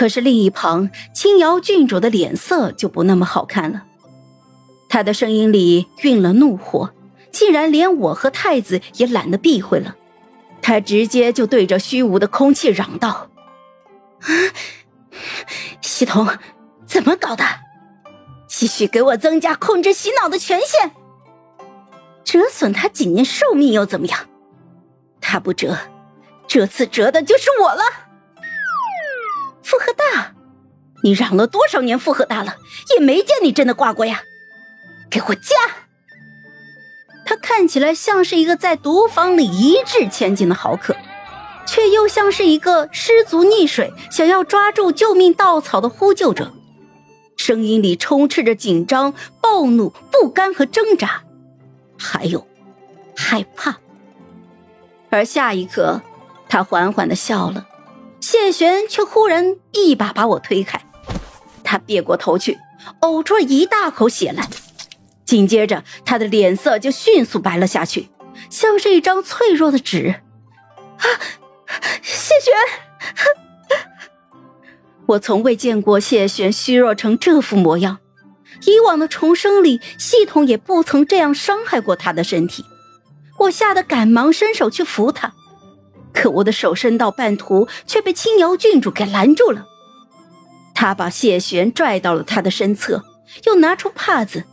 可是另一旁，青瑶郡主的脸色就不那么好看了。她的声音里蕴了怒火，竟然连我和太子也懒得避讳了。她直接就对着虚无的空气嚷道：“啊，系统怎么搞的？继续给我增加控制洗脑的权限？折损他几年寿命又怎么样？他不折，这次折的就是我了。”你嚷了多少年负荷大了，也没见你真的挂过呀！给我加！他看起来像是一个在毒房里一掷千金的豪客，却又像是一个失足溺水、想要抓住救命稻草的呼救者，声音里充斥着紧张、暴怒、不甘和挣扎，还有害怕。而下一刻，他缓缓的笑了。谢玄却忽然一把把我推开，他别过头去，呕出了一大口血来，紧接着他的脸色就迅速白了下去，像是一张脆弱的纸。啊，谢玄！我从未见过谢玄虚弱成这副模样，以往的重生里，系统也不曾这样伤害过他的身体。我吓得赶忙伸手去扶他。可我的手伸到半途，却被青瑶郡主给拦住了。他把谢玄拽到了他的身侧，又拿出帕子，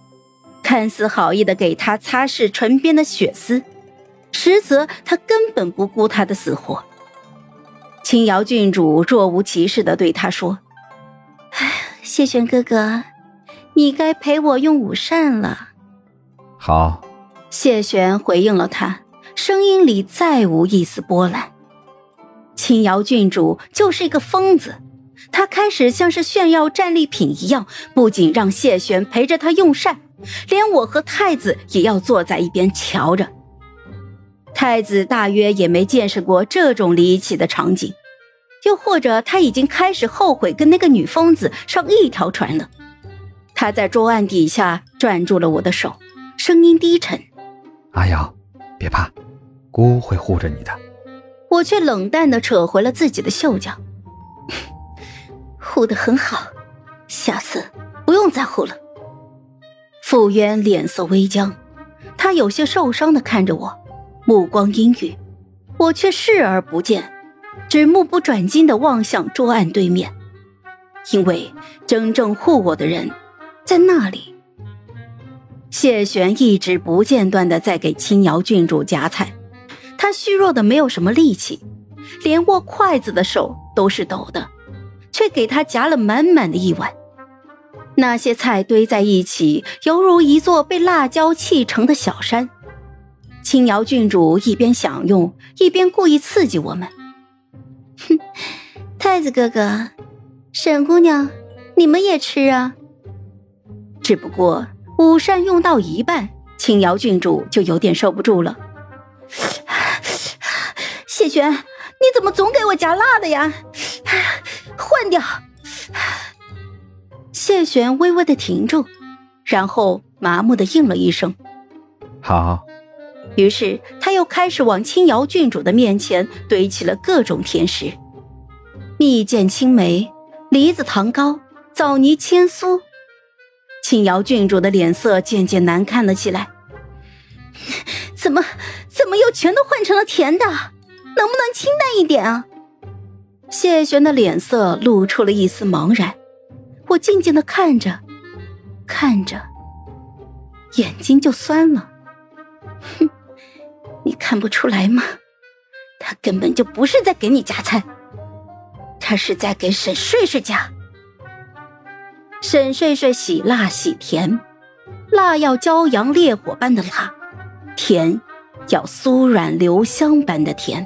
看似好意的给他擦拭唇边的血丝，实则他根本不顾他的死活。青瑶郡主若无其事的对他说：“哎，谢玄哥哥，你该陪我用午膳了。”好，谢玄回应了他。声音里再无一丝波澜。青瑶郡主就是一个疯子，她开始像是炫耀战利品一样，不仅让谢玄陪着他用膳，连我和太子也要坐在一边瞧着。太子大约也没见识过这种离奇的场景，又或者他已经开始后悔跟那个女疯子上一条船了。他在桌案底下攥住了我的手，声音低沉：“阿瑶，别怕。”姑会护着你的，我却冷淡的扯回了自己的袖角，护得很好，下次不用再护了。傅渊脸色微僵，他有些受伤的看着我，目光阴郁，我却视而不见，只目不转睛的望向桌案对面，因为真正护我的人在那里。谢玄一直不间断的在给青瑶郡主夹菜。他虚弱的没有什么力气，连握筷子的手都是抖的，却给他夹了满满的一碗。那些菜堆在一起，犹如一座被辣椒砌成的小山。青瑶郡主一边享用，一边故意刺激我们：“哼，太子哥哥，沈姑娘，你们也吃啊。”只不过午膳用到一半，青瑶郡主就有点受不住了。谢玄，你怎么总给我夹辣的呀？换掉。谢玄微微的停住，然后麻木的应了一声：“好。”于是他又开始往青瑶郡主的面前堆起了各种甜食：蜜饯青梅、梨子糖糕、枣泥千酥。青瑶郡主的脸色渐渐难看了起来。怎么，怎么又全都换成了甜的？能不能清淡一点啊？谢玄的脸色露出了一丝茫然，我静静的看着，看着，眼睛就酸了。哼，你看不出来吗？他根本就不是在给你夹菜，他是在给沈睡睡夹。沈睡睡喜辣喜甜，辣要骄阳烈火般的辣，甜要酥软留香般的甜。